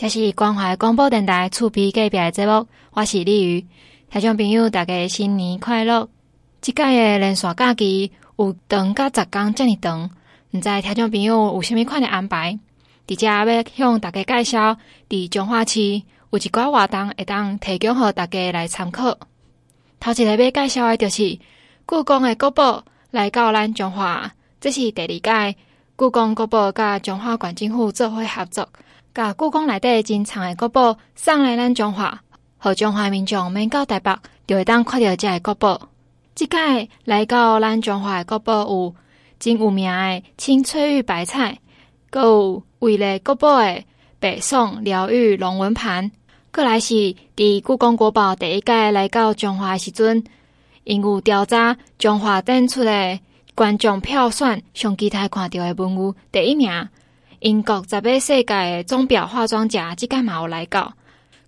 这是关怀广播电台厝边隔壁的节目，我是李瑜。听众朋友，大家新年快乐！这届的连续假期有长甲十天遮尔长，毋知听众朋友有虾米款的安排？伫遮要向大家介绍，伫彰化市有一寡活动会当提供予大家来参考。头一个要介绍的就是故宫的国宝来到咱彰化，这是第二届故宫国宝甲彰化县政府做伙合作。甲故宫内底珍藏诶国宝送来咱中华，互中华民众免到台北就会当看到即个国宝。即届来到咱中华诶国宝有真有名诶青翠玉白菜，阁有位列国宝诶北宋辽玉龙纹盘，过来是伫故宫国宝第一届来到中华诶时阵，因有调查中华展出诶观众票选上期待看到诶文物第一名。英国十八世界的钟表化妆家，即个嘛有来到。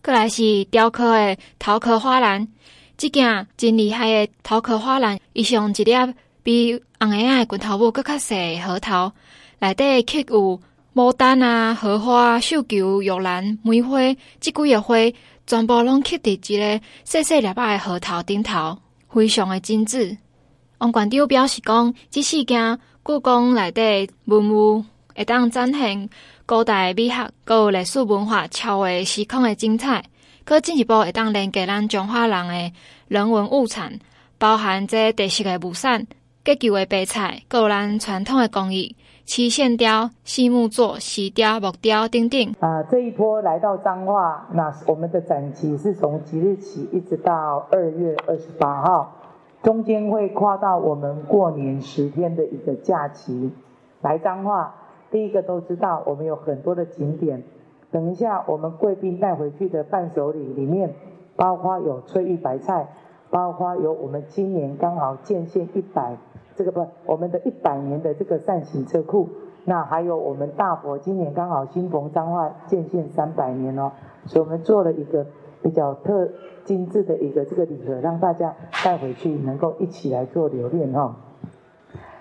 过来是雕刻的陶壳花篮，即件真厉害的陶壳花篮，伊是用一粒比红婴仔的拳头母阁较细的核桃，内底刻有牡丹啊、荷花、绣球、玉兰、梅花，即几个花全部拢刻伫一个细细粒仔的核桃顶头，非常的精致。王馆长表示讲，即四件故宫内底文物。会当展现古代美学、阁有历史文化超越时空的精彩，阁进一步会当连接咱彰化人的人文物产，包含这特色的木扇、结构的白菜，阁有咱传统的工艺、漆线雕、细木作、石雕、木雕等等。啊，这一波来到彰化，那我们的展期是从即日起一直到二月二十八号，中间会跨到我们过年十天的一个假期来彰化。第一个都知道，我们有很多的景点。等一下，我们贵宾带回去的伴手礼里面，包括有翠玉白菜，包括有我们今年刚好建县一百，这个不，我们的一百年的这个扇形车库。那还有我们大佛，今年刚好新逢彰化建县三百年哦，所以我们做了一个比较特精致的一个这个礼盒，让大家带回去能够一起来做留念哦。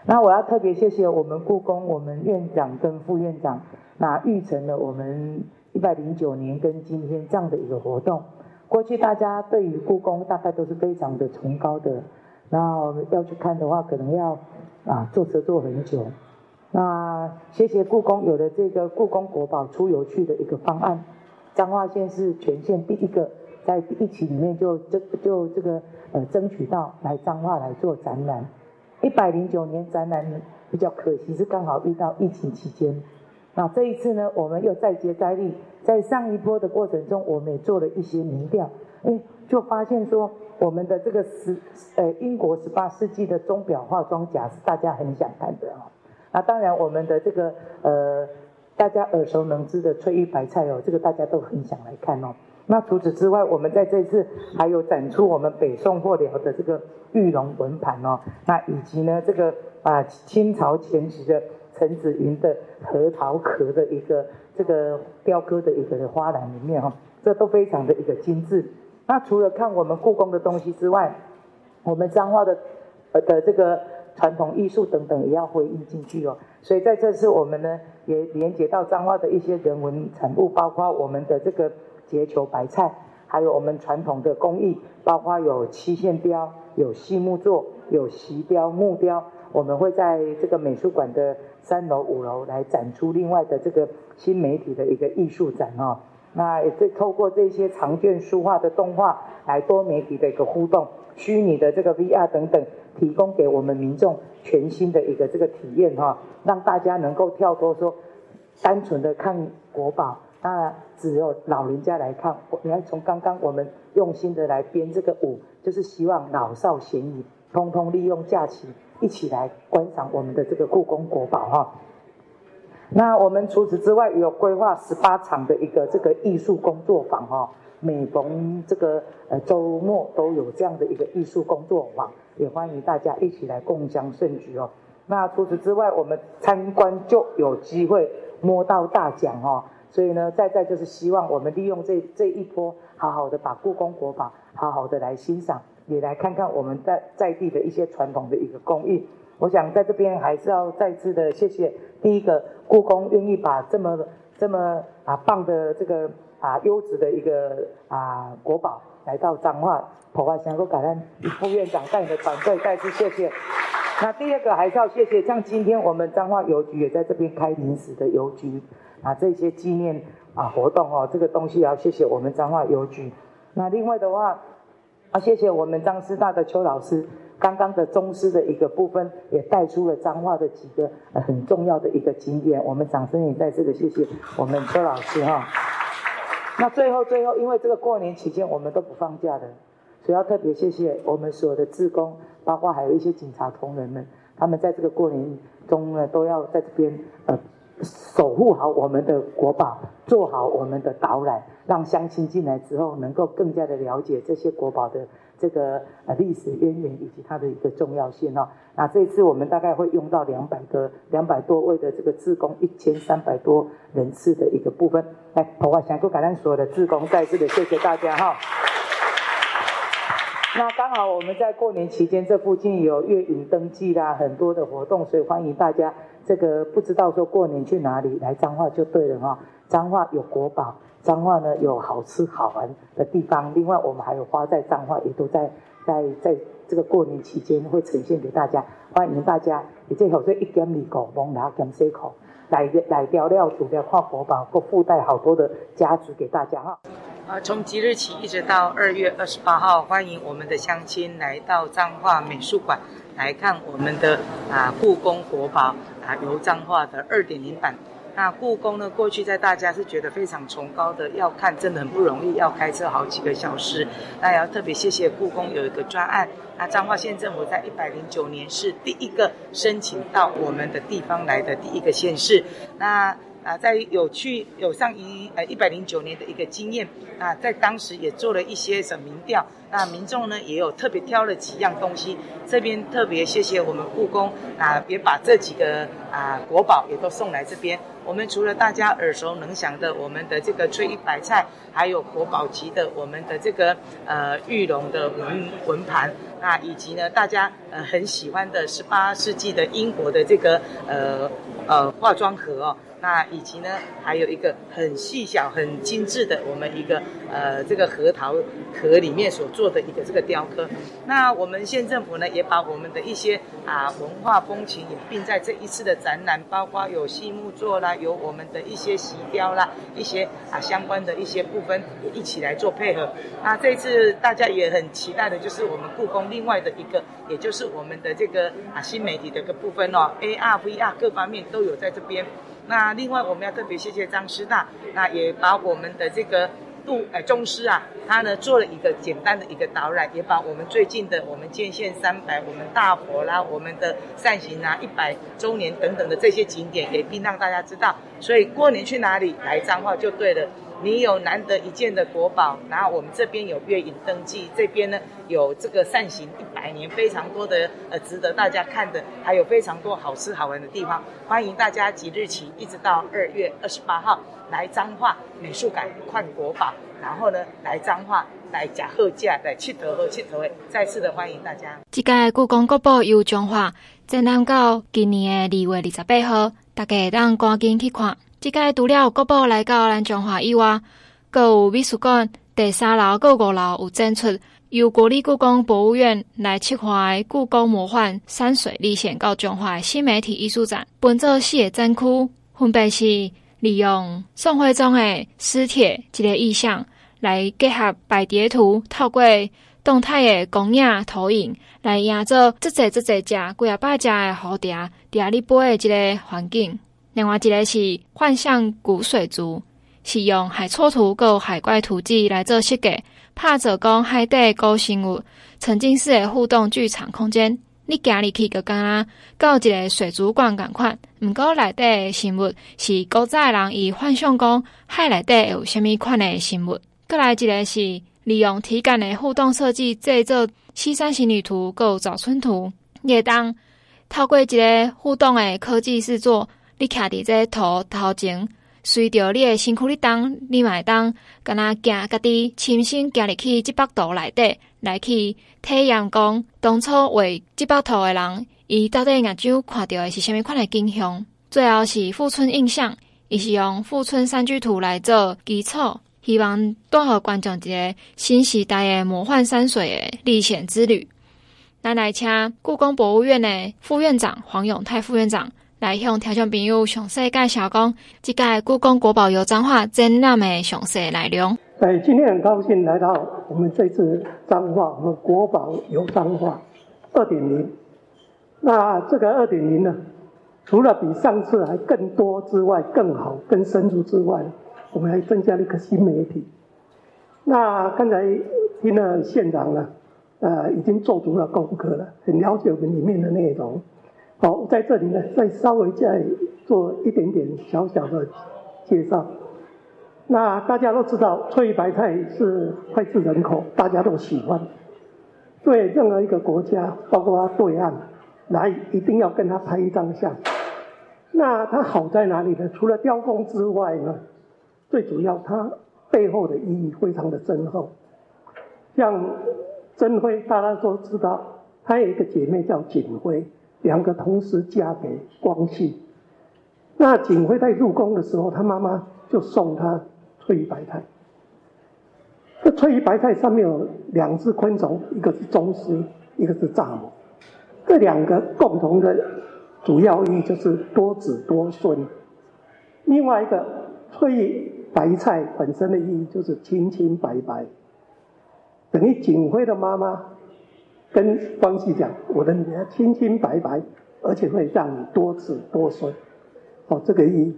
那我要特别谢谢我们故宫，我们院长跟副院长，那育成了我们一百零九年跟今天这样的一个活动。过去大家对于故宫大概都是非常的崇高的，那我们要去看的话，可能要啊坐车坐很久。那谢谢故宫有了这个故宫国宝出游去的一个方案，彰化县是全县第一个在第一期里面就这就这个呃争取到来彰化来做展览。一百零九年展览比较可惜是刚好遇到疫情期间，那这一次呢，我们又再接再厉，在上一波的过程中，我们也做了一些民调，哎，就发现说我们的这个十呃英国十八世纪的钟表化妆甲是大家很想看的哦。那当然我们的这个呃大家耳熟能知的翠玉白菜哦，这个大家都很想来看哦。那除此之外，我们在这次还有展出我们北宋或辽的这个玉龙纹盘哦，那以及呢这个啊清朝前期的陈子云的核桃壳的一个这个雕刻的一个花篮里面哈，这都非常的一个精致。那除了看我们故宫的东西之外，我们彰化的呃的这个传统艺术等等也要回应进去哦。所以在这次我们呢也连接到彰化的一些人文产物，包括我们的这个。结球白菜，还有我们传统的工艺，包括有漆线雕、有细木作、有石雕、木雕。我们会在这个美术馆的三楼、五楼来展出另外的这个新媒体的一个艺术展哦。那也透过这些长卷书画的动画，来多媒体的一个互动，虚拟的这个 VR 等等，提供给我们民众全新的一个这个体验哈，让大家能够跳脱说单纯的看国宝。那只有老人家来看，你看从刚刚我们用心的来编这个舞，就是希望老少咸宜，通通利用假期一起来观赏我们的这个故宫国宝哈。那我们除此之外，有规划十八场的一个这个艺术工作坊哈，每逢这个呃周末都有这样的一个艺术工作坊，也欢迎大家一起来共襄盛举哦。那除此之外，我们参观就有机会摸到大奖哦。所以呢，再再就是希望我们利用这这一波，好好的把故宫国宝好好的来欣赏，也来看看我们在在地的一些传统的一个工艺。我想在这边还是要再次的谢谢第一个故宫愿意把这么这么啊棒的这个啊优质的一个啊国宝来到彰化，头发想够感恩副院长带你的团队再次谢谢。那第二个还是要谢谢，像今天我们彰化邮局也在这边开临时的邮局啊，这些纪念啊活动哦，这个东西也要谢谢我们彰化邮局。那另外的话，啊谢谢我们彰师大的邱老师。刚刚的宗师的一个部分，也带出了彰化的几个很重要的一个景点。我们掌声也再次的谢谢我们邱老师哈。那最后最后，因为这个过年期间我们都不放假的，所以要特别谢谢我们所有的志工，包括还有一些警察同仁们，他们在这个过年中呢，都要在这边呃守护好我们的国宝，做好我们的导览，让乡亲进来之后能够更加的了解这些国宝的。这个呃历史渊源以及它的一个重要性哦，那这次我们大概会用到两百个两百多位的这个志工，一千三百多人次的一个部分。来，我想感谢所有的志工，再次的谢谢大家哈。那刚好我们在过年期间，这附近有月影灯祭啦，很多的活动，所以欢迎大家。这个不知道说过年去哪里来彰化就对了哈。彰化有国宝。彰化呢有好吃好玩的地方，另外我们还有花在彰化，也都在在在这个过年期间会呈现给大家，欢迎大家。也最后这一点米狗蒙拿跟西口来来聊聊主的跨国宝，或附带好多的价值给大家哈。啊，从即日起一直到二月二十八号，欢迎我们的乡亲来到彰化美术馆来看我们的啊故宫国宝啊游彰化的二点零版。那故宫呢？过去在大家是觉得非常崇高的，要看真的很不容易，要开车好几个小时。那也要特别谢谢故宫有一个专案。那彰化县政府在一百零九年是第一个申请到我们的地方来的第一个县市。那啊，在有去有上一呃一百零九年的一个经验啊，在当时也做了一些什么民调。那民众呢也有特别挑了几样东西，这边特别谢谢我们故宫啊，也把这几个啊国宝也都送来这边。我们除了大家耳熟能详的我们的这个翠玉白菜，还有国宝级的我们的这个呃玉龙的文文盘，那以及呢大家呃很喜欢的十八世纪的英国的这个呃呃化妆盒哦。那以及呢，还有一个很细小、很精致的我们一个呃这个核桃壳里面所做的一个这个雕刻。那我们县政府呢，也把我们的一些啊文化风情也并在这一次的展览，包括有细木作啦，有我们的一些石雕啦，一些啊相关的一些部分也一起来做配合。那这次大家也很期待的就是我们故宫另外的一个，也就是我们的这个啊新媒体的一个部分哦，AR、VR 各方面都有在这边。那另外我们要特别谢谢张师大，那也把我们的这个杜呃宗师啊，他呢做了一个简单的一个导览，也把我们最近的我们建县三百，我们大佛啦，我们的善行啊一百周年等等的这些景点，也并让大家知道。所以过年去哪里来彰化就对了。你有难得一见的国宝，然后我们这边有月影灯记，这边呢有这个善行一百年，非常多的呃值得大家看的，还有非常多好吃好玩的地方，欢迎大家即日起一直到二月二十八号来彰化美术馆看国宝，然后呢来彰化来吃好价，来佚佗和佚佗的，再次的欢迎大家。这届故宫国宝游彰化展览到今年的二月二十八号，大家当赶紧去看。即个除了国宝来到咱彰化以外，阁有美术馆第三楼、阁五楼有展出由国立故宫博物院来策划的故宫魔幻山水历险到彰化新媒体艺术展，分做四个展区，分别是利用宋徽宗的诗帖一个意象来结合白叠图，透过动态的光影投影来营造这侪这侪只几啊百只的蝴蝶伫咧飞的这个环境。另外一个是幻象古水族，是用海错图、佮海怪图记来做设计，拍做讲海底古生物沉浸式的互动剧场空间。你行入去就敢若到一个水族馆共款，毋过内底的生物是古早人以幻想讲海内底有虾米款的生物。阁来一个是利用体感的互动设计制作西山行旅图、佮早春图，也当透过一个互动的科技制作。你徛伫这图头前，随着你的身躯，你当你嘛会当，敢若行家己亲身行入去这幅图内底，来去体验讲当初画这幅图的人，伊到底眼睛看到的是虾米款的景象？最后是富春印象，伊是用富春山居图来做基础，希望带互观众一个新时代的魔幻山水的历险之旅。咱来请故宫博物院的副院长黄永泰副院长来向听众朋友详细介绍讲，这届故宫国宝油彰化展览的详细内容。哎，今天很高兴来到我们这次彰化，我们国宝油彰化二点零。那这个二点零呢？除了比上次还更多之外，更好、更深入之外，我们还增加了一个新媒体。那刚才听了县长呢，呃，已经做足了功课了，很了解我们里面的内容。好，在这里呢，再稍微再做一点点小小的介绍。那大家都知道，翠玉白菜是脍炙人口，大家都喜欢。对任何一个国家，包括对岸。来，一定要跟他拍一张相。那它好在哪里呢？除了雕工之外呢，最主要它背后的意义非常的深厚。像珍辉，大家都知道，她有一个姐妹叫景辉，两个同时嫁给光绪。那景辉在入宫的时候，她妈妈就送她翠玉白菜。这翠玉白菜上面有两只昆虫，一个是螽斯，一个是蚱蜢。这两个共同的主要意义就是多子多孙。另外一个翠玉白菜本身的意义就是清清白白，等于景辉的妈妈跟关系讲：“我的女儿清清白白，而且会让你多子多孙。”哦，这个意义。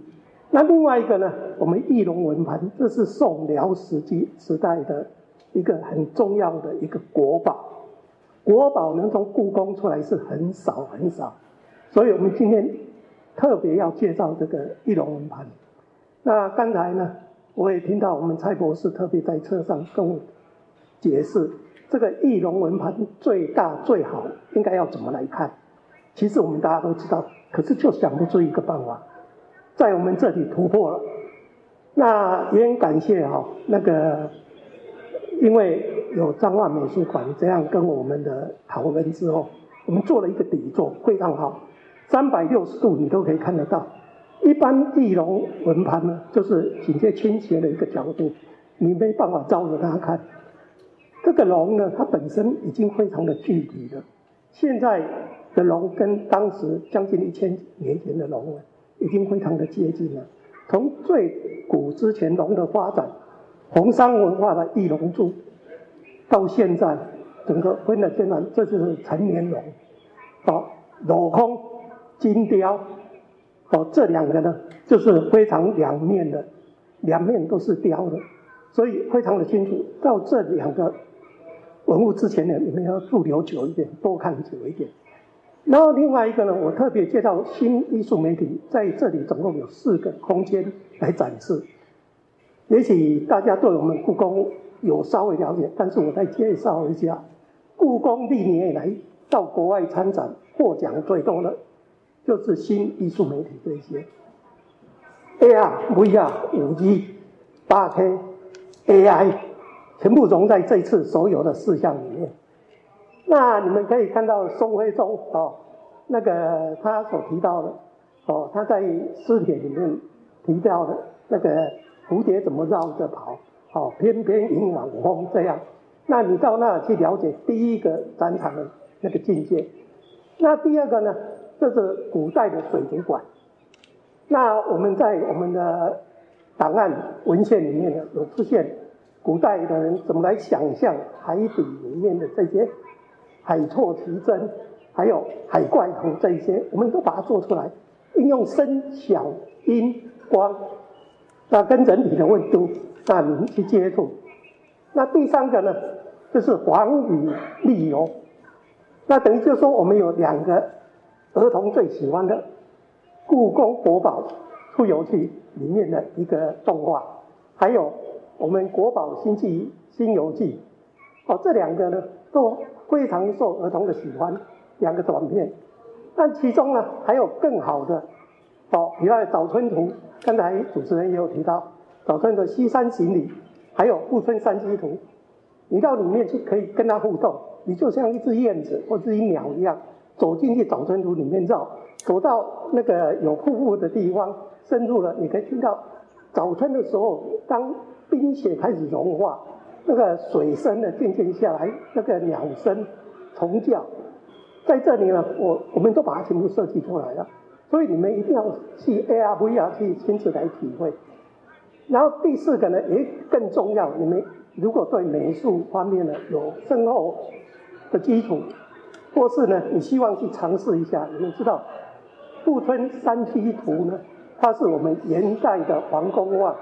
那另外一个呢？我们翼龙文盘，这是宋辽时期时代的一个很重要的一个国宝。国宝能从故宫出来是很少很少，所以我们今天特别要介绍这个翼龙文盘。那刚才呢，我也听到我们蔡博士特别在车上跟我解释，这个翼龙文盘最大最好应该要怎么来看。其实我们大家都知道，可是就想不出一个办法，在我们这里突破了。那也很感谢哈，那个。因为有彰化美术馆这样跟我们的讨论之后，我们做了一个底座，非常好，三百六十度你都可以看得到。一般翼龙文盘呢，就是紧接倾斜的一个角度，你没办法照着它看。这个龙呢，它本身已经非常的具体了。现在的龙跟当时将近一千年前的龙呢，已经非常的接近了。从最古之前龙的发展。红山文化的翼龙柱，到现在整个分了阶段，这就是成年龙，哦，镂空金雕，哦，这两个呢就是非常两面的，两面都是雕的，所以非常的清楚。到这两个文物之前呢，你们要驻留久一点，多看久一点。然后另外一个呢，我特别介绍新艺术媒体，在这里总共有四个空间来展示。也许大家对我们故宫有稍微了解，但是我再介绍一下，故宫历年以来到国外参展获奖最多的，就是新艺术媒体这些，AR、VR、五 G、八 K、AI，全部融在这次所有的事项里面。那你们可以看到宋徽宗哦，那个他所提到的哦，他在诗帖里面提到的那个。蝴蝶怎么绕着跑？哦，翩翩迎晚风这样。那你到那去了解第一个展场的那个境界。那第二个呢？这是古代的水族馆。那我们在我们的档案文献里面呢，有出现古代的人怎么来想象海底里面的这些海错奇珍，还有海怪图这一些，我们都把它做出来，应用声、响、音、光。那跟人体的温度，那你去接触。那第三个呢，就是黄宇立游。那等于就说，我们有两个儿童最喜欢的故宫国宝出游记里面的一个动画，还有我们国宝新记新游记。哦，这两个呢都非常受儿童的喜欢，两个短片。但其中呢还有更好的，哦，比方《早春图》。刚才主持人也有提到，早春的《西山行旅》，还有《富春山居图》，你到里面去可以跟他互动，你就像一只燕子或者一鸟一样，走进去早春图里面绕，走到那个有瀑布的地方，深入了，你可以听到早春的时候，当冰雪开始融化，那个水声呢渐渐下来，那个鸟声、虫叫，在这里呢，我我们都把它全部设计出来了。所以你们一定要去 AR、VR 去亲自来体会。然后第四个呢，也更重要，你们如果对美术方面呢有深厚的基础，或是呢你希望去尝试一下，你们知道富春山居图呢，它是我们元代的黄公望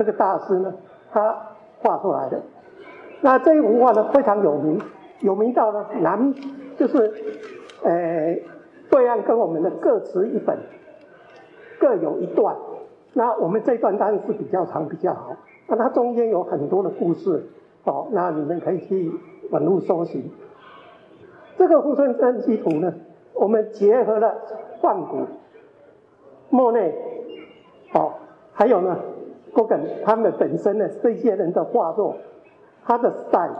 这个大师呢，他画出来的。那这一幅画呢非常有名，有名到呢南就是，呃，对岸跟我们的各持一本，各有一段。那我们这段当然是比较长比较好。那它中间有很多的故事，哦，那你们可以去网络搜寻。这个富春山居图呢，我们结合了梵谷、莫内，哦，还有呢，高更他们本身呢这些人的画作，他的 style，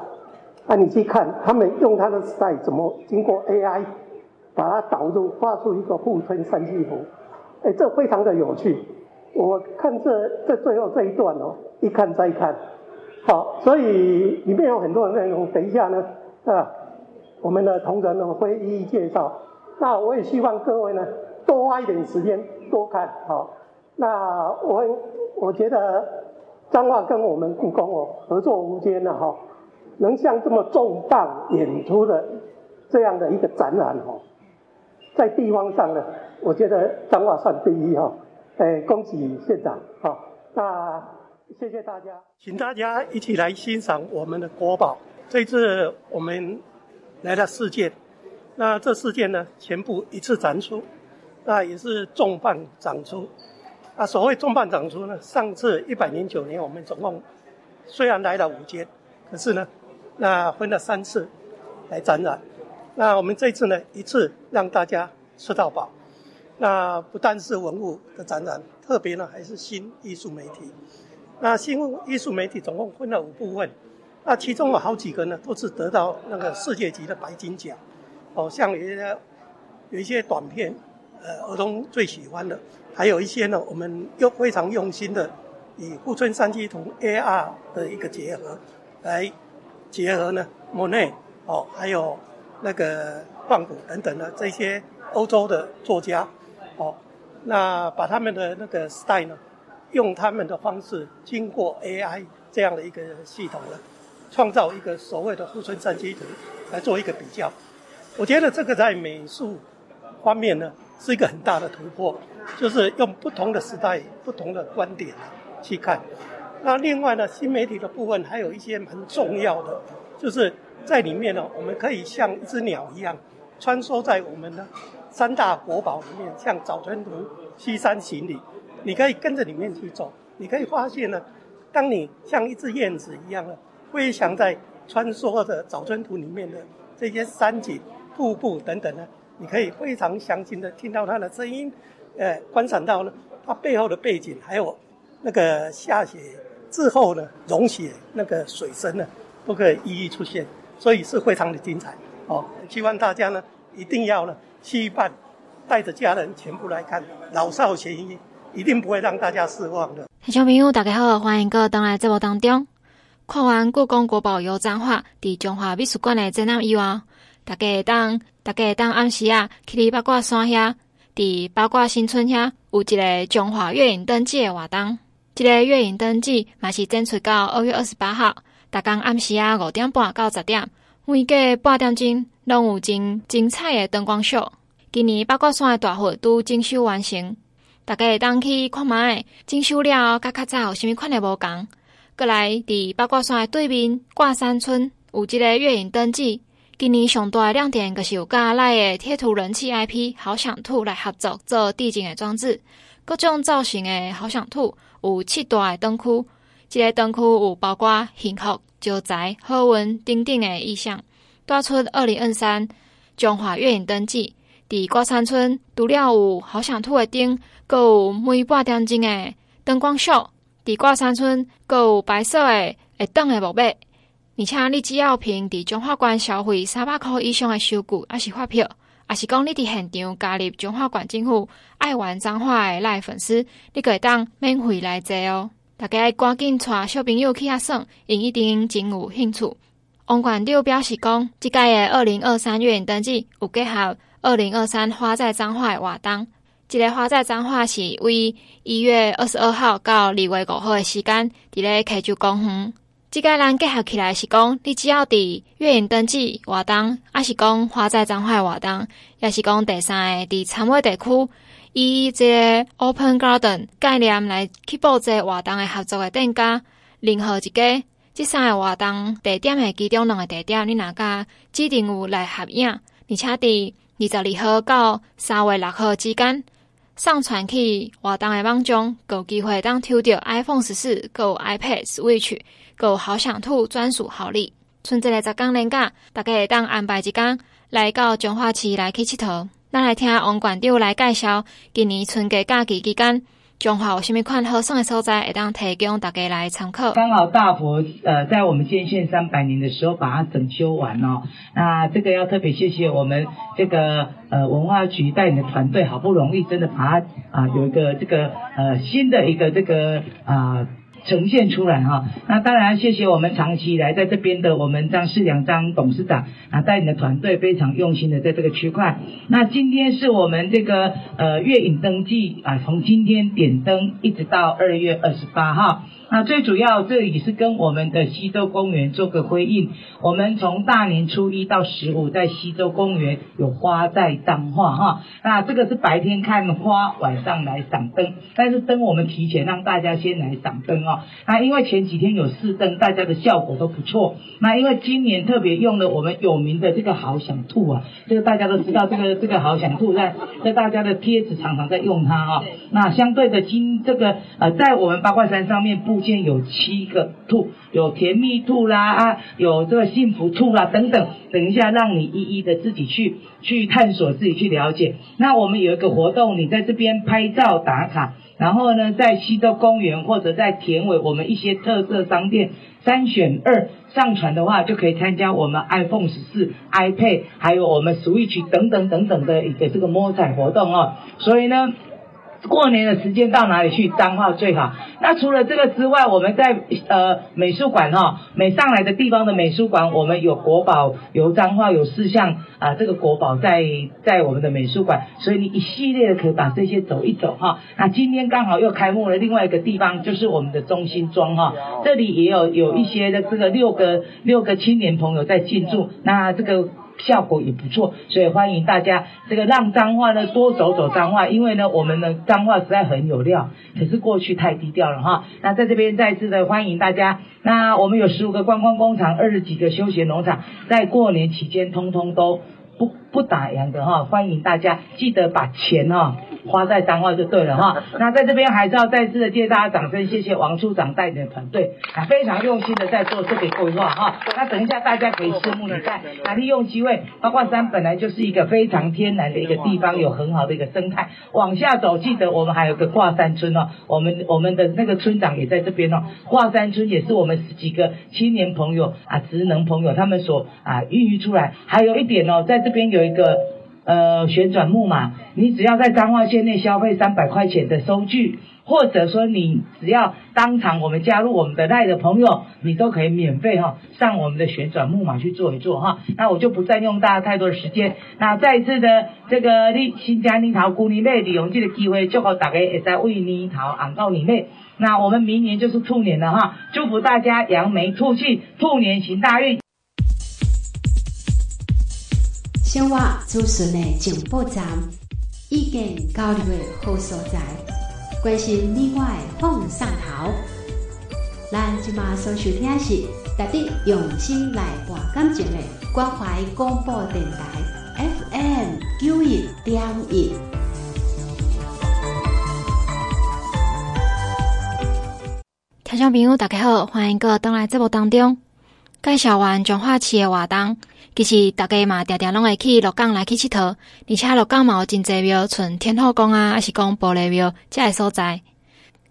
啊，你去看他们用他的 style 怎么经过 AI 把它导入画出一个富春山居图，哎，这非常的有趣。我看这这最后这一段哦，一看再看，好，所以里面有很多的内容，等一下呢，啊，我们的同仁呢会一一介绍。那我也希望各位呢多花一点时间多看，好。那我我觉得彰化跟我们故宫哦合作无间了哈，能像这么重磅演出的这样的一个展览哦，在地方上呢，我觉得彰化算第一哈。哎，恭喜县长！好，那谢谢大家，请大家一起来欣赏我们的国宝。这次我们来了四件，那这四件呢，全部一次展出，那也是重磅展出。啊，所谓重磅展出呢，上次一百零九年我们总共虽然来了五件，可是呢，那分了三次来展览。那我们这次呢，一次让大家吃到饱。那不但是文物的展览，特别呢还是新艺术媒体。那新艺术媒体总共分了五部分，那其中有好几个呢都是得到那个世界级的白金奖。哦，像有一些有一些短片，呃，儿童最喜欢的，还有一些呢，我们又非常用心的以富春山居图 AR 的一个结合，来结合呢莫内哦，还有那个梵谷等等的这些欧洲的作家。哦，那把他们的那个 style 呢，用他们的方式，经过 AI 这样的一个系统呢，创造一个所谓的富春山居图来做一个比较。我觉得这个在美术方面呢，是一个很大的突破，就是用不同的时代、不同的观点去看。那另外呢，新媒体的部分还有一些蛮重要的，就是在里面呢，我们可以像一只鸟一样穿梭在我们的。三大国宝里面，像《早春图》《西山行》里，你可以跟着里面去走，你可以发现呢，当你像一只燕子一样的飞翔在穿梭的《早春图》里面的这些山景、瀑布等等呢，你可以非常详尽的听到他的声音，呃，观赏到呢他背后的背景，还有那个下雪之后呢融雪那个水声呢，都可以一一出现，所以是非常的精彩哦。希望大家呢一定要呢。七办，带着家人全部来看，老少咸宜，一定不会让大家失望的。听众朋友，大家好，欢迎各位登来节目当中。看完故宫国宝油彰化，伫中华美术馆的展览以外，大家当大家会当暗时啊，去八卦山遐，伫八卦新村遐有一个中华月影灯节的活动。这个月影灯节嘛是展出到二月二十八号，逐工暗时啊五点半到十点，每隔半点钟。拢有真精彩的灯光秀。今年八卦山的大佛都整修完成，大家会当去看觅。精修了，甲较早有啥物款的无共？过来，伫八卦山的对面挂山村有一个月影灯节。今年上大的亮点，就是有甲内的贴图人气 IP 好想兔来合作做地景的装置，各种造型的好想兔有七大的灯区。这个灯区有包括幸福、招财、好运等等的意象。带出二零二三中华月影灯节，伫挂山村除了有好想兔的灯，阁有每半点钟的灯光秀。伫挂山村阁有白色的会动的木马，而且你只要凭伫中华馆消费三百块以上的收据，还是发票，也是讲你伫现场加入中华馆政府爱玩彰化的赖粉丝，你可会当免费来坐哦。大家赶紧带小朋友去遐耍，因一定真有兴趣。王馆长表示讲，即届的二零二三月影登记有结合二零二三花在彰化的活动。即个花在彰化是为一月二十二号到二月五号的时间，伫咧溪洲公园。即个人结合起来是讲，你只要伫月影登记活动，还是讲花在彰化活动，也是讲第三个伫参尾地区，以这个 Open Garden 概念来去布置活动的合作的店家，任何一个这三个活动地点的其中两个地点，你哪个指定有来合影，而且伫二十二号到三月六号之间。上传去活动的网中，有机会当抽到 iPhone 十四、有 iPad Switch、有好享兔专属好礼。春节的十天连假，大家会当安排一天来到彰化市来去佚佗。咱来听王馆长来介绍今年春节假期期间。中华有什么款好耍的所在，会当提供大家来参考。刚好大佛呃，在我们建县三百年的时候把它整修完哦。那这个要特别谢谢我们这个呃文化局带领的团队，好不容易真的把它啊、有一个这个呃新的一个这个啊。呈现出来哈，那当然谢谢我们长期以来在这边的我们张世良张董事长啊，带领的团队非常用心的在这个区块。那今天是我们这个呃月影登记啊，从今天点灯一直到二月二十八号。那最主要这里是跟我们的西洲公园做个回应。我们从大年初一到十五在西洲公园有花在彰化哈。那这个是白天看花，晚上来赏灯。但是灯我们提前让大家先来赏灯哦。那因为前几天有试灯，大家的效果都不错。那因为今年特别用了我们有名的这个好想吐啊，这个大家都知道，这个这个好想吐在在大家的贴纸常常在用它啊。那相对的今这个呃在我们八卦山上面部件有七个兔，有甜蜜兔啦啊，有这个幸福兔啦等等。等一下，让你一一的自己去去探索，自己去了解。那我们有一个活动，你在这边拍照打卡，然后呢，在西洲公园或者在田尾，我们一些特色商店三选二上传的话，就可以参加我们 iPhone 十四、iPad 还有我们 Switch 等等等等的一个这个摸彩活动哦。所以呢。过年的时间到哪里去？彰化最好。那除了这个之外，我们在呃美术馆哈、哦，每上来的地方的美术馆，我们有国宝，有彰化，有四项啊，这个国宝在在我们的美术馆，所以你一系列的可以把这些走一走哈、那今天刚好又开幕了另外一个地方，就是我们的中心庄哈、哦，这里也有有一些的这个六个六个青年朋友在进驻，那这个。效果也不错，所以欢迎大家这个让脏话呢多走走脏话，因为呢我们的脏话实在很有料，可是过去太低调了哈。那在这边再次的欢迎大家，那我们有十五个观光工厂，二十几个休闲农场，在过年期间通通都不不打烊的哈，欢迎大家记得把钱哈。花在彰化就对了哈，那在这边还是要再次的谢谢大家掌声，谢谢王处长带领的团队啊，非常用心的在做这个规划哈。那等一下大家可以拭目以待，那利用机会，八卦山本来就是一个非常天然的一个地方，有很好的一个生态。往下走，记得我们还有个挂山村哦，我们我们的那个村长也在这边哦。挂山村也是我们十几个青年朋友啊，职能朋友他们所啊孕育出来。还有一点哦，在这边有一个。呃，旋转木马，你只要在彰化县内消费三百块钱的收据，或者说你只要当场我们加入我们的赖的朋友，你都可以免费哈上我们的旋转木马去坐一坐哈。那我就不占用大家太多的时间。那再一次的这个你新疆樱桃姑娘内利用这个机会，祝福大家也在为年头安到你妹。那我们明年就是兔年了哈，祝福大家扬眉吐气，兔年行大运。生活资讯的情报站，意见交流的好所在，关心你我的放送头。咱即马所收听是特地用心来播感情的关怀广播电台 FM 九一点一。听众朋友大家好，欢迎各位登来节目当中，介绍完彰化市的活动。其实大家嘛，常常拢会去鹿港来去佚佗，而且鹿港嘛有真侪庙，像天后宫啊，还是讲玻璃庙这个所在。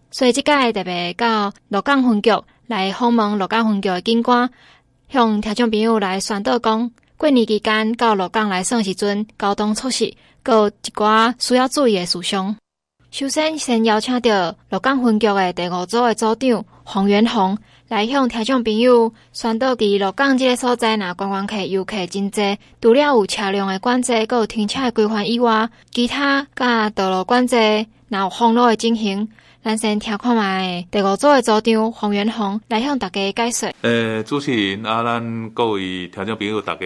所以即届特别到鹿港分局来访问鹿港分局的警官，向听众朋友来宣导讲，过年期间到鹿港来耍时阵，交通措施阁有一寡需要注意的事项。首先，先邀请到鹿港分局的第五组的组长黄元宏来向听众朋友宣导，伫鹿港这个所在，若观光客游客真侪，除了有车辆的管制，阁有停车的规范以外，其他甲道路管制，若有封路的情形，咱先听看觅第五组的组长黄元宏来向大家解说。诶，主持人啊，咱各位听众朋友，大家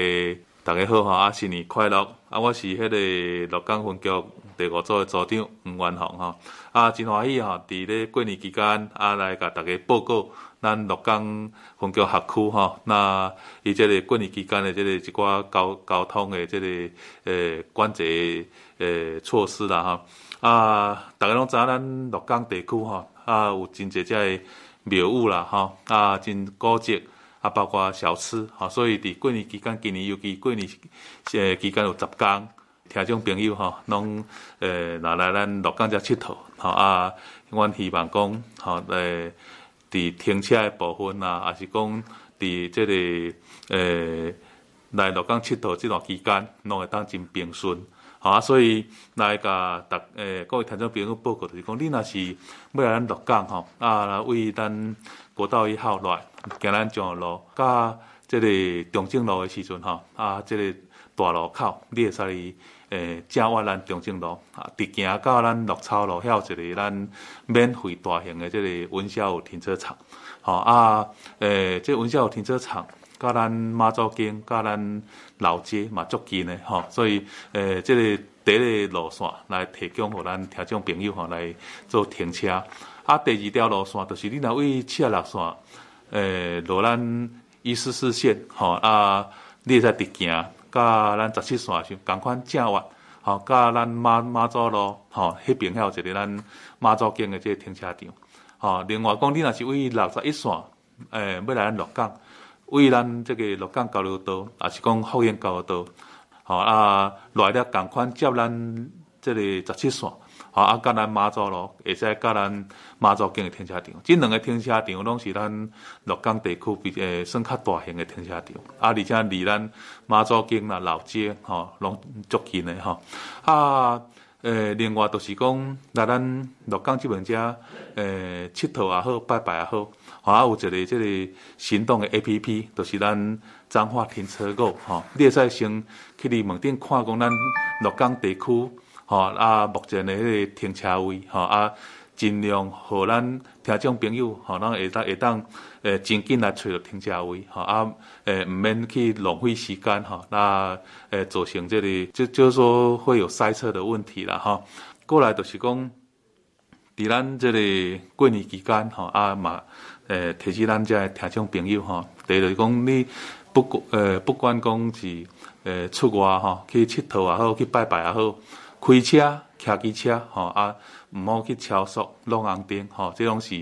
大家好哈，啊，新年快乐！啊，我是迄个鹿港分局。第五组的组长黄元宏哈，啊，真欢喜哈！伫咧过年期间啊，来甲大家报告咱鹿港分局辖区哈，那伊即个过年期间的即个一寡交交通的即个诶管制诶措施啦哈。啊，大家拢知影咱鹿港地区哈，啊有真侪只个庙宇啦哈，啊真古迹，啊包括小吃哈，所以伫过年期间，今年尤其过年诶期间有十天。听众朋友吼，拢诶，若来咱鹿港遮佚佗，吼啊，阮希望讲，吼诶，伫停车诶部分啊，还是讲伫即个诶来洛江佚佗即段期间，拢会当真平顺，吼啊，所以来甲逐诶各位听众朋友报告，就是讲，你若是要来咱洛江吼，啊，为咱国道一号来行咱上路，甲即个中正路诶时阵吼，啊，即个大路口，你会使。诶，正往咱中正路啊，直行到咱鹿草路，遐有一个咱免费大型的这个温霄湖停车场，吼啊，诶，这温霄湖停车场，甲咱妈祖经，甲咱老街嘛足近的吼，所以诶，这个第一个路线来提供互咱听众朋友吼来做停车，啊，第二条路线就是你若为七十六线，诶，落咱一四四线，吼啊，你会使直行。甲咱十七线是共款正弯，吼，甲咱马马祖路，吼，迄边还有一个咱马祖经的即个停车场，吼。另外讲，你若是为六十一线，诶、要来咱鹿港，为咱即个洛港交流道，也是讲福永交流道，吼啊，来了共款接咱即个十七线。啊啊，甲咱妈祖路，会使甲咱妈祖经的停车场，即两个停车场拢是咱鹿港地区比诶算较大型的停车场，啊，而且离咱妈祖经啦、老街吼拢足近的吼。啊，诶，另外就是讲来咱鹿港这边遮诶，佚佗也好，拜拜也好，啊，有一个即个行动的 A P P，就是咱彰化停车购吼，你会使先去伫网顶看讲咱鹿港地区。吼啊！目前的迄个停车位，吼啊，尽量互咱听众朋友，吼，咱会当会当诶，真紧来找着停车位，吼啊，诶，毋免去浪费时间，吼，那诶，造成这里就就是说会有塞车的问题啦，吼。过来就是讲，伫咱这里过年期间，吼啊嘛，诶，提醒咱遮听众朋友，吼，第一就是讲你不管诶，不管讲是诶出外吼，去佚佗也好，去拜拜也好。开车、骑机车，吼啊，毋好去超速、拢红灯，吼，这种是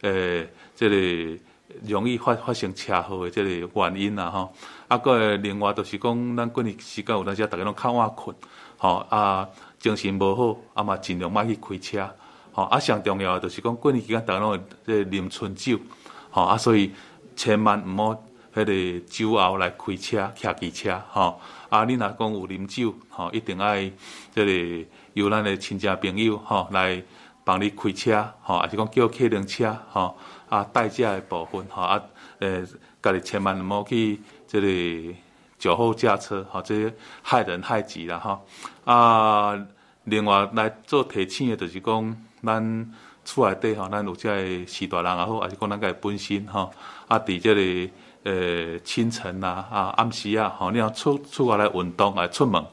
诶、呃，这个容易发发生车祸的这个原因啦，吼。啊，个另外就是讲，咱过年时间有阵时，大家拢较晚困，吼啊，精神无好，啊嘛尽量莫去开车，吼啊，上重要的就是讲过年期间大家拢会即啉春酒，吼啊，所以千万毋好迄个酒后来开车、骑机车，吼。啊，你若讲有啉酒，吼，一定爱即个由咱的亲戚朋友，吼，来帮你开车，吼，还是讲叫客人车，吼，啊，代驾的部分，吼，啊，诶，家己千万毋好去即个酒后驾车，吼，这害人害己啦，吼。啊，另外来做提醒的，就是讲咱厝内底，吼，咱有遮个士大人也好，还是讲咱家本身，吼，啊，伫即个。呃，清晨呐，啊，暗时啊，吼，你要出出外来运动来出门，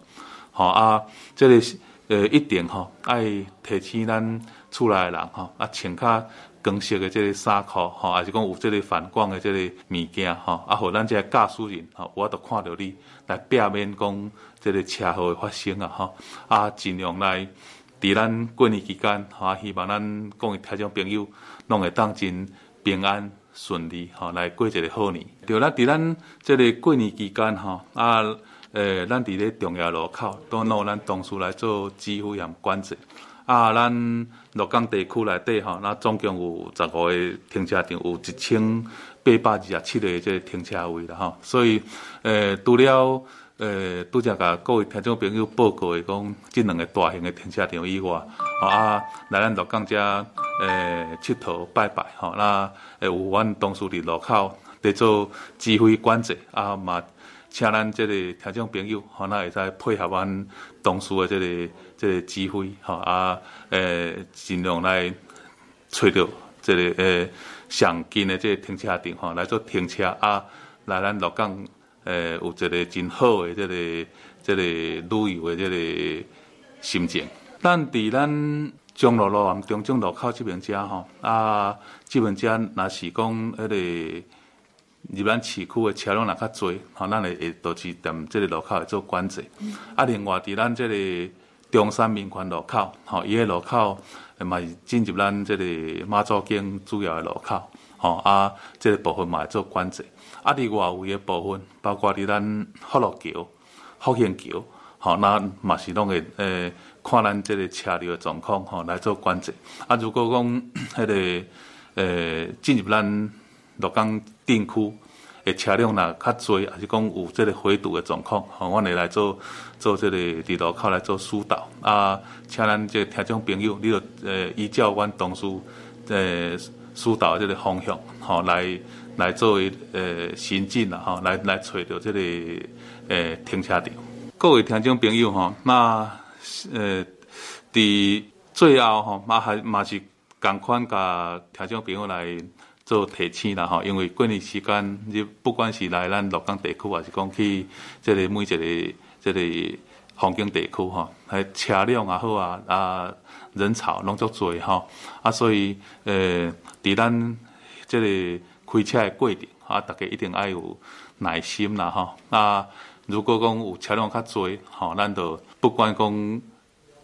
吼啊，这个呃一定吼爱提醒咱厝内的人吼，啊，穿较光色的这个衫裤，吼，还是讲有这个反光的这个物件，吼，啊，互咱这个驾驶人，吼，我都看到你来避免讲这个车祸的发生啊，吼，啊，尽量来伫咱过年期间，吼，希望咱各位听众朋友拢会当真平安。顺利吼，来过一个好年。就咱伫咱即个过年期间吼，啊，诶、咱伫咧重要路口都拿咱同事来做指挥和管制。啊，咱洛江地区内底吼，那总共有十五个停车场，有一千八百二十七个这个停车位了哈。所以，诶，除了呃，拄则甲各位听众朋友报告的讲，即两个大型的停车场以外，吼啊，来咱鹿港遮呃，佚佗拜拜，吼，那呃，有阮同事伫路口伫做指挥管制，啊嘛。请咱即个听众朋友，吼，那会使配合阮同事的即个即个指挥，吼啊，呃，尽量来找到即个呃上近的即个停车场，吼，来做停车啊，来咱鹿港呃有一个真好的这个这个旅游诶，即个心情。咱伫咱中路路往中正路口即边遮吼啊，即边遮若是讲迄个。入咱市区的车辆若较侪，吼，咱会会导致踮即个路口会做管制。嗯、啊，另外伫咱即个中山民权路口，吼，伊个路口嘛是进入咱即个马祖经主要的路口，吼啊，即个部分嘛会做管制。啊，伫外围的部分，包括伫咱福乐桥、福兴桥，吼，那嘛是拢会诶、看咱即个车流的状况，吼来做管制。啊，如果讲迄、个诶进、入咱鹿港镇区的车辆若较侪，还是讲有即个回堵的状况，吼，阮会来做做即个伫路口来做疏导啊，请咱即个听众朋友，你着呃依照阮同事呃疏导即个方向，吼，来来作为呃行进啦，吼，来来找到这个呃停车场。各位听众朋友，吼，那呃伫最后吼，嘛还嘛是共款甲听众朋友来。做提醒啦吼，因为过年时间，你不管是来咱鹿港地区，还是讲去这个每一个这个风景地区吼，还车辆也好啊，啊人潮拢足多吼，啊所以呃，伫咱这个开车的过程啊，大家一定爱有耐心啦吼。啊，如果讲有车辆较多吼，咱就不管讲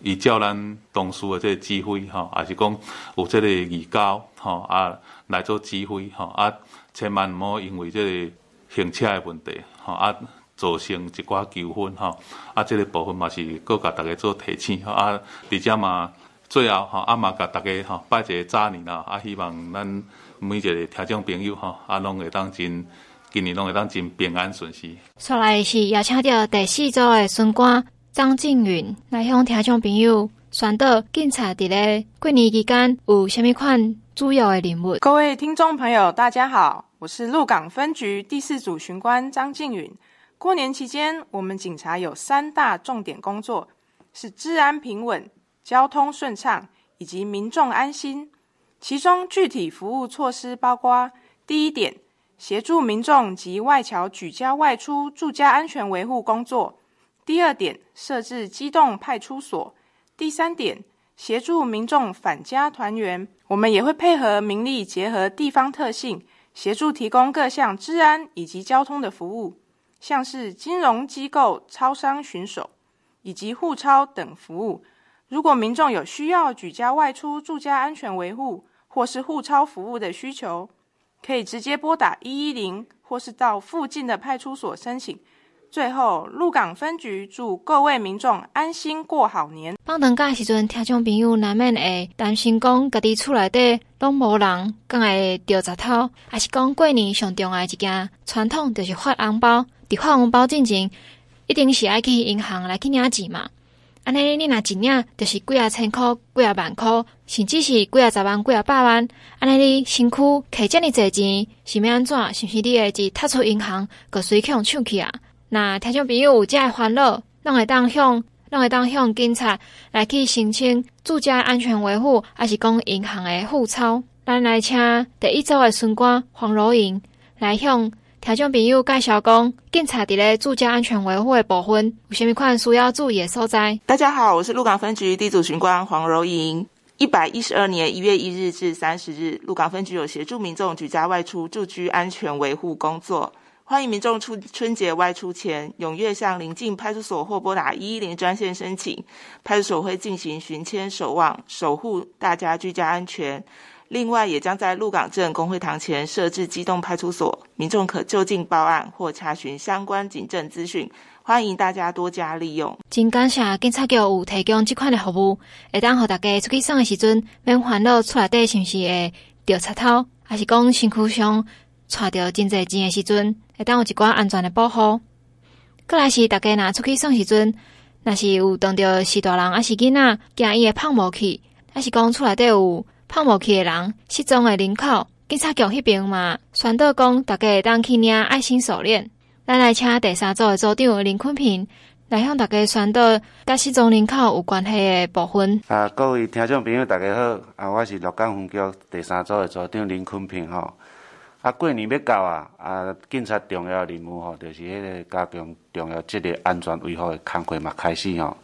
依照咱同事的这个指挥吼，还是讲有这个预告吼啊。来做指挥吼啊，千万毋好因为这个行车的问题吼啊，造成一寡纠纷吼啊，这个部分嘛是搁甲大家做提醒吼啊，而且嘛最后吼啊嘛甲大家吼拜一个早年啦啊，希望咱每一个听众朋友吼啊，拢会当真今年拢会当真平安顺遂。出来是邀请到第四组的选官张静云来向听众朋友宣导警察伫咧过年期间有虾米款。主要的任务。各位听众朋友，大家好，我是鹿港分局第四组巡官张静云。过年期间，我们警察有三大重点工作，是治安平稳、交通顺畅以及民众安心。其中具体服务措施包括：第一点，协助民众及外侨举家外出住家安全维护工作；第二点，设置机动派出所；第三点，协助民众返家团圆。我们也会配合民力，结合地方特性，协助提供各项治安以及交通的服务，像是金融机构、超商巡守以及护钞等服务。如果民众有需要举家外出住家安全维护或是护钞服务的需求，可以直接拨打一一零，或是到附近的派出所申请。最后，鹿港分局祝各位民众安心过好年。放长假时阵，听众朋友难免会担心讲，家己厝内底拢无人，敢会掉十头，还是讲过年上重要一件传统，就是发红包。伫发红包进前，一定是爱去银行来去领钱嘛。安尼，你若一领就是几啊千块、几啊万块，甚至是几啊十万、几啊百万。安尼，你身躯摕遮尔济钱，是要安怎？是毋是你会直踏出银行，个随去互抢去啊？那听众朋友有这样烦恼，让会当向让会当向警察来去申请住家安全维护，还是讲银行的护钞？咱来请第一组的巡官黄柔莹来向听众朋友介绍讲，警察伫咧住家安全维护的部分有虾米款需要注意的所在？大家好，我是鹿港分局地主巡官黄柔莹。一百一十二年一月一日至三十日，鹿港分局有协助民众举家外出住居安全维护工作。欢迎民众出春节外出前，踊跃向邻近派出所或拨打一一零专线申请，派出所会进行巡签守望，守护大家居家安全。另外，也将在鹿港镇公会堂前设置机动派出所，民众可就近报案或查询相关警政资讯。欢迎大家多加利用。真感谢警察局有提供这款的服务，会当和大家出去送的时阵，免烦恼厝内底是不是会掉插头，还是讲身躯上。带着真济钱的时阵，会当有一寡安全的保护。过来是大家若出去耍时阵，若是有当着是大人，还是囡仔，惊伊会放无去，还是讲厝内底有泡无去的人，失踪的人口，警察局迄边嘛，宣导讲大家会当去领爱心手链。咱来请第三组的组长林坤平来向大家宣导甲失踪人口有关系的部分。啊，各位听众朋友，大家好，啊，我是鹿港分局第三组的组长林坤平吼。啊，过年要到啊，啊，警察重要任务吼，就是迄个加强重要职业安全维护的工作嘛开始吼。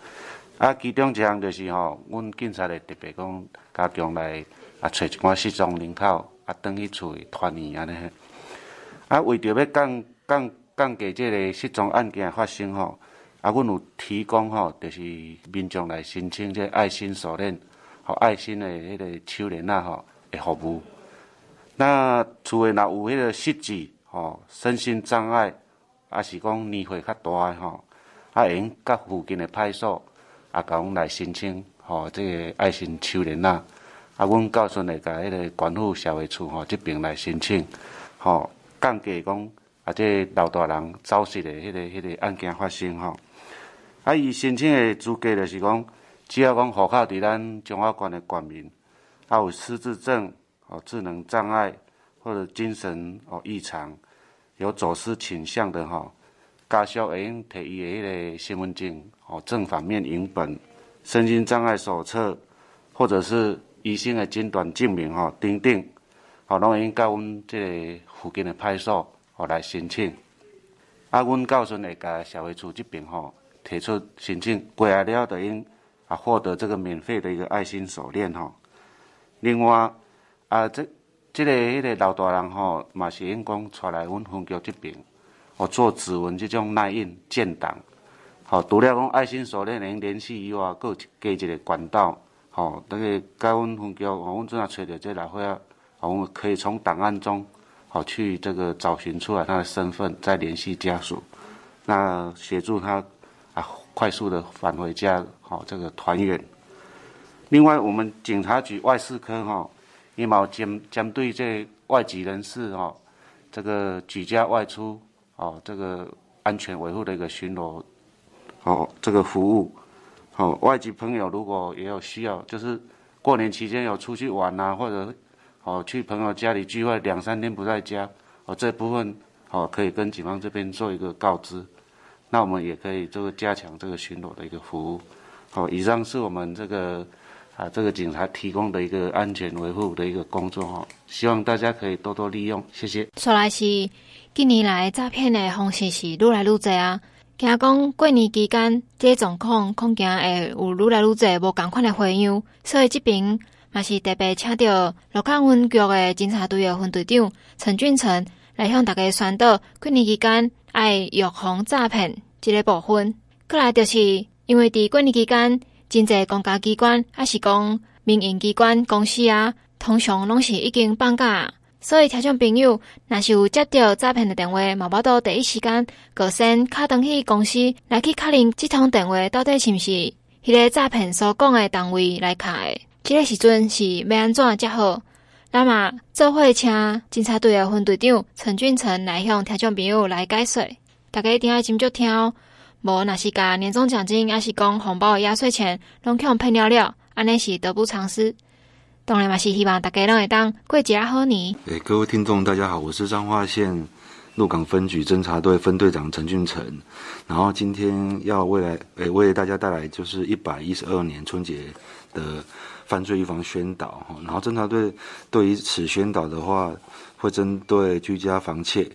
啊，其中一项就是吼，阮警察会特别讲加强来啊，找一寡失踪人口。啊，转去厝里团圆安尼，啊，为着要降降降低即个失踪案件发生吼，啊，阮有提供吼，就是民众来申请即个爱心手链，吼爱心的迄个手链仔吼的服务。那厝内若有迄个失智吼、身心障碍，啊是讲年岁较大诶吼，啊会用甲附近的派出所啊，甲阮来申请吼，这个爱心手链仔。啊，阮到时阵会甲迄个关护社会处吼，这边来申请，吼降低讲啊，这个、老大人走失的迄、个迄、个案件发生吼。啊，伊申请的资格就是讲，只要讲户口伫咱中华关的国民，啊有失智症、哦智能障碍或者精神哦异常，有走失倾向的吼，家属会用摕伊的迄个身份证哦正反面影本、身心障碍手册，或者是。医生的诊断证明吼，等等，吼，拢会到阮这个附近的派出所哦来申请。啊，阮到时会甲社会处这边吼提出申请，过来了就应啊获得这个免费的一个爱心手链吼。另外啊，这这个迄个老大人吼，嘛是应讲带来阮分局这边，哦做指纹这种捺印建档。吼，除了讲爱心手链能联系以外，阁有加一个管道。吼，那个甲阮分局，吼，阮阵啊找着这老伙仔，吼，我们可以从档案中，吼，去这个找寻出来他的身份，再联系家属，那协助他啊快速的返回家，吼，这个团圆。另外，我们警察局外事科，吼，也冇针针对这外籍人士，吼，这个举家外出，哦，这个安全维护的一个巡逻，哦，这个服务。好，外籍朋友如果也有需要，就是过年期间有出去玩呐、啊，或者哦去朋友家里聚会两三天不在家，哦这部分哦可以跟警方这边做一个告知，那我们也可以这个加强这个巡逻的一个服务。好，以上是我们这个啊这个警察提供的一个安全维护的一个工作哈，希望大家可以多多利用，谢谢。说来是近年来诈骗的方式是愈来愈多啊。听讲过年期间，这个状况恐惊会有愈来愈侪无共款的花样，所以这边嘛是特别请到鹿港分局的侦查队的分队长陈俊成来向大家宣导过年期间爱预防诈骗这个部分。过来就是因为伫过年期间，真侪公家机关还是讲民营机关公司啊，通常拢是已经放假。所以，听众朋友，若是有接到诈骗的电话，嘛，无到第一时间，个先敲登去公司来去确认这通电话到底是毋是迄个诈骗所讲的单位来敲的。这个时阵是要安怎才好？那么，做伙请警察队的分队长陈俊成来向听众朋友来解说。大家一定要斟酌听哦。无，若是甲年终奖金，还是讲红包压岁钱，拢去互骗了了，安尼是得不偿失。当然嘛，是希望大家拢会当过节好年。诶，各位听众，大家好，我是彰化县鹿港分局侦查队分队长陈俊成。然后今天要为来诶为大家带来就是一百一十二年春节的犯罪预防宣导哈。然后侦查队对于此宣导的话，会针对居家防窃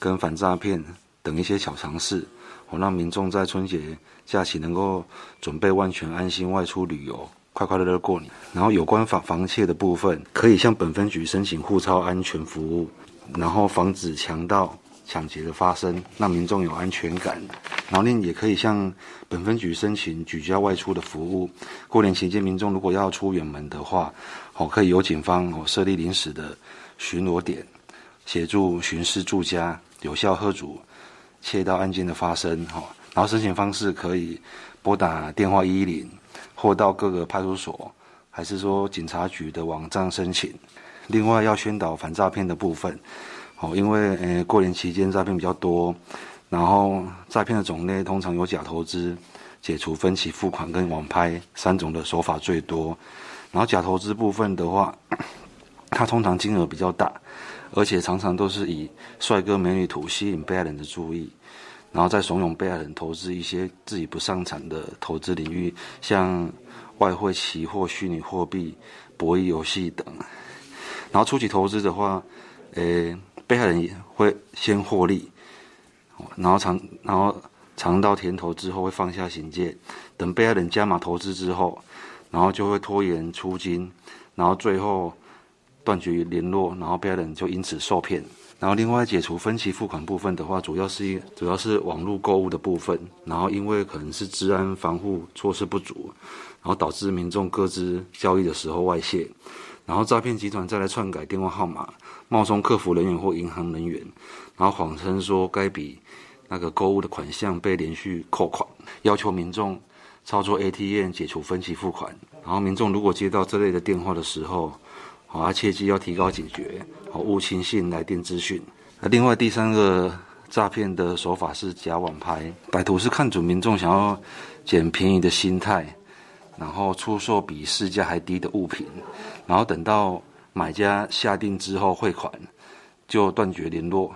跟反诈骗等一些小常识，好让民众在春节假期能够准备万全，安心外出旅游。快快乐乐过年。然后有关防防窃的部分，可以向本分局申请护钞安全服务，然后防止强盗抢劫的发生，让民众有安全感。然后另也可以向本分局申请举家外出的服务。过年期间，民众如果要出远门的话，哦，可以由警方哦设立临时的巡逻点，协助巡视住家，有效吓阻窃盗案件的发生。哈，然后申请方式可以拨打电话一一零。或到各个派出所，还是说警察局的网站申请。另外要宣导反诈骗的部分，哦，因为呃过年期间诈骗比较多，然后诈骗的种类通常有假投资、解除分期付款跟网拍三种的手法最多。然后假投资部分的话，它通常金额比较大，而且常常都是以帅哥美女图吸引被害人的注意，然后再怂恿被害人投资一些自己不擅长的投资领域，像外汇、期货、虚拟货币、博弈游戏等。然后初期投资的话，呃，被害人也会先获利，然后尝然后尝到甜头之后会放下警戒，等被害人加码投资之后，然后就会拖延出金，然后最后断绝联络，然后被害人就因此受骗。然后另外解除分期付款部分的话，主要是主要是网络购物的部分，然后因为可能是治安防护措施不足，然后导致民众各自交易的时候外泄。然后诈骗集团再来篡改电话号码，冒充客服人员或银行人员，然后谎称说该笔那个购物的款项被连续扣款，要求民众操作 ATM 解除分期付款。然后民众如果接到这类的电话的时候，好，切记要提高警觉，好，勿轻信来电资讯。那另外第三个诈骗的手法是假网拍，歹徒是看准民众想要捡便宜的心态。然后出售比市价还低的物品，然后等到买家下定之后汇款，就断绝联络。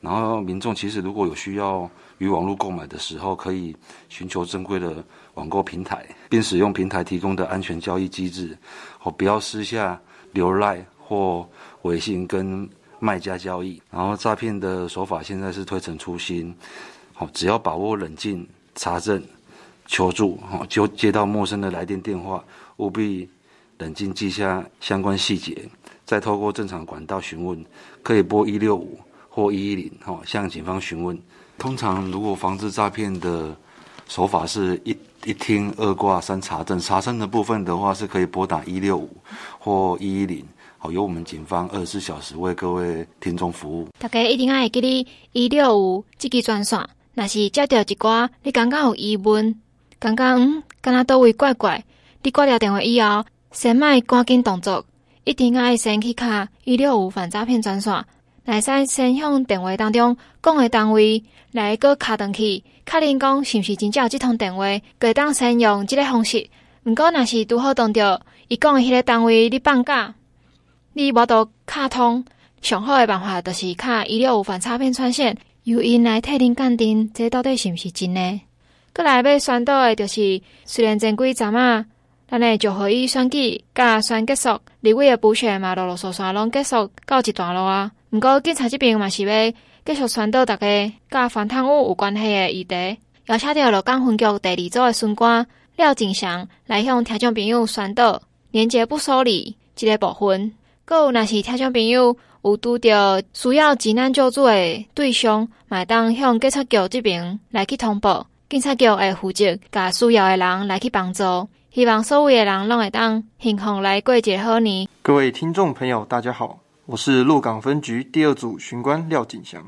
然后民众其实如果有需要于网络购买的时候，可以寻求正规的网购平台，并使用平台提供的安全交易机制，哦，不要私下留赖或微信跟卖家交易。然后诈骗的手法现在是推陈出新，好，只要把握冷静查证。求助，哈，就接到陌生的来电电话，务必冷静记下相关细节，再透过正常管道询问，可以拨一六五或一一零，哈，向警方询问。通常如果防治诈骗的手法是一一听二挂三查证，查证的部分的话是可以拨打一六五或一一零，好，由我们警方二十四小时为各位听众服务。大家一定要记得一六五这个专线，若是接到一挂你刚刚有疑问。刚刚嗯，敢若倒位怪怪。你挂掉电话以后，先莫赶紧动作，一定爱先去卡一六五反诈骗专线，来使先向电话当中讲的单位来个卡登去，确认讲是毋是真正有这通电话，可当先用这个方式。毋过若是拄好当着伊讲的迄个单位你放假，你无度卡通，上好的办法就是卡一六五反诈骗专线，由因来替您鉴定，这到底是毋是真的。过来要宣导的，就是虽然前几站啊，咱诶就可以选举甲选结束，立委的补选嘛，陆陆续续拢结束告一段落啊。毋过警察这边嘛是要继续传导大家甲反贪污有关系的议题，邀请到鹿港分局第二组的巡官廖景祥来向听众朋友宣导廉洁不收礼这个部分。阁有若是听众朋友有拄到需要急难救助的对象，嘛当向警察局这边来去通报。警察局会负责，甲需要的人来去帮助，希望所有的人拢会当幸福来过一个好年。各位听众朋友，大家好，我是鹿港分局第二组巡官廖景祥。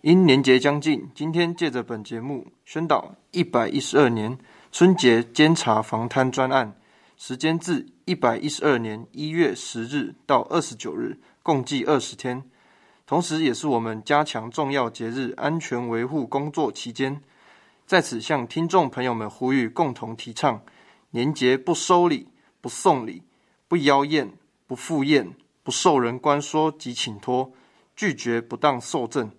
因年节将近，今天借着本节目宣导一百一十二年春节监察防贪专案，时间自一百一十二年一月十日到二十九日，共计二十天，同时也是我们加强重要节日安全维护工作期间。在此向听众朋友们呼吁，共同提倡年节不收礼、不送礼、不邀宴、不赴宴、不受人关说及请托，拒绝不当受赠，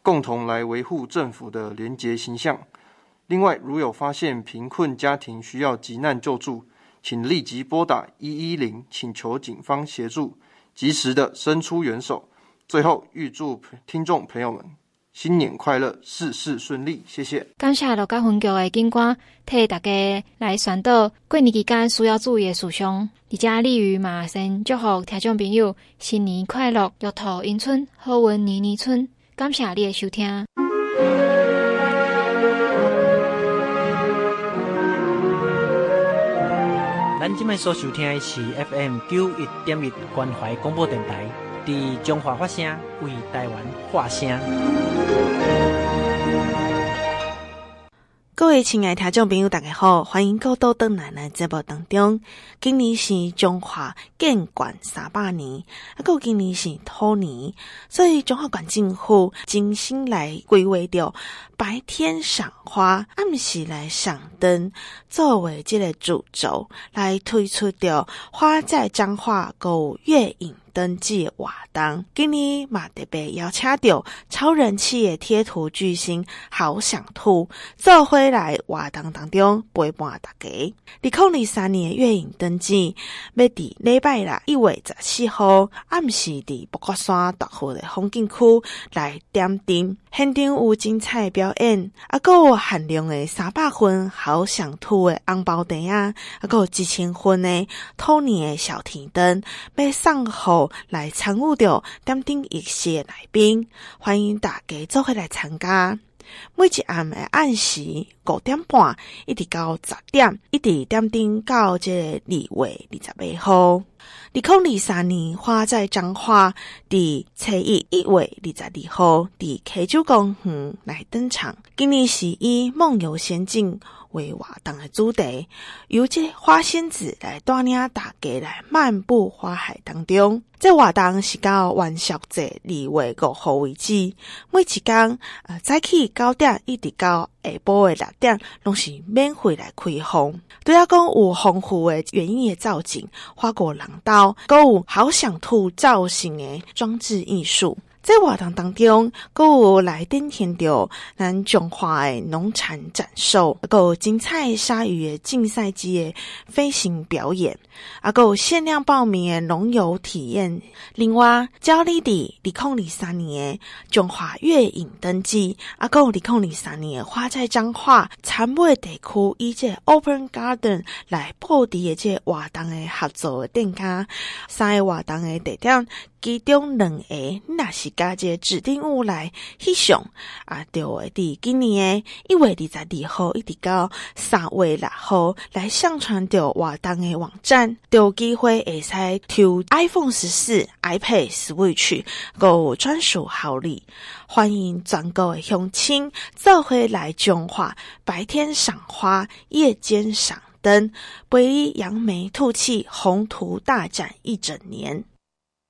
共同来维护政府的廉洁形象。另外，如有发现贫困家庭需要急难救助，请立即拨打一一零，请求警方协助，及时的伸出援手。最后，预祝听众朋友们。新年快乐，事事顺利，谢谢。感谢鹿港分局的警官替大家来宣导过年期间需要注意的事项。而且利于马先祝福听众朋友新年快乐，玉兔迎春，好运年年春。感谢你的收听。咱今麦所收听的是 FM 九一点一关怀广播电台。伫中华发声，为台湾发声。各位亲爱的听众朋友，大家好，欢迎到倒转来的节目当中。今年是中华建馆三百年，啊，个今年是兔年，所以中华馆。政府精心来规划着白天赏花，暗时来赏灯，作为这个主轴来推出着花在彰化购月影登记活动。今年嘛特别邀请到超人气的贴图巨星好想兔，做回来活动当中陪伴大家。二零二三年月影灯节要伫礼拜六一月十四号暗时伫八卦山大湖的风景区来点灯，现场有精彩表演，啊，有限量的三百分好想兔的红包袋啊，啊，有一千分的兔年的小提灯，要送来参与着点灯仪式的来宾，欢迎大家做伙来参加。每一暗的暗时五点半，一直到十点，一直点灯到这个二月二十八号。二零二三年花在彰化，伫七一一月二十二号，伫溪洲公园来登场。今年是以梦游仙境为活动的主题，由这花仙子来带领大家来漫步花海当中。这活动是到元宵节二月五号为止，每一天呃早起九点一直到下晡的六点，拢是免费来开放。对啊，讲有丰富的园艺造景，花果廊道，还有好想兔造型的装置艺术。在活动当中，阁有来登田着咱中华的农产展售，阁有精彩鲨鱼的竞赛机的飞行表演，啊，阁有限量报名的农游体验。另外，招你伫二零二三年诶中华月影灯节，啊，阁有二零二三年诶花在彰化参尾地区以这 Open Garden 来布置的这活动的合作的店家，三个活动的地点。其中两个，你若是加这指定物来翕相啊，就会伫今年的一月二十二号一直到三月六号来上传到活动的网站，就有机会会使抽 iPhone 十四、iPad Switch 有专属好礼。欢迎全国的乡亲做回来中华，白天赏花，夜间赏灯，陪你扬眉吐气，宏图大展一整年。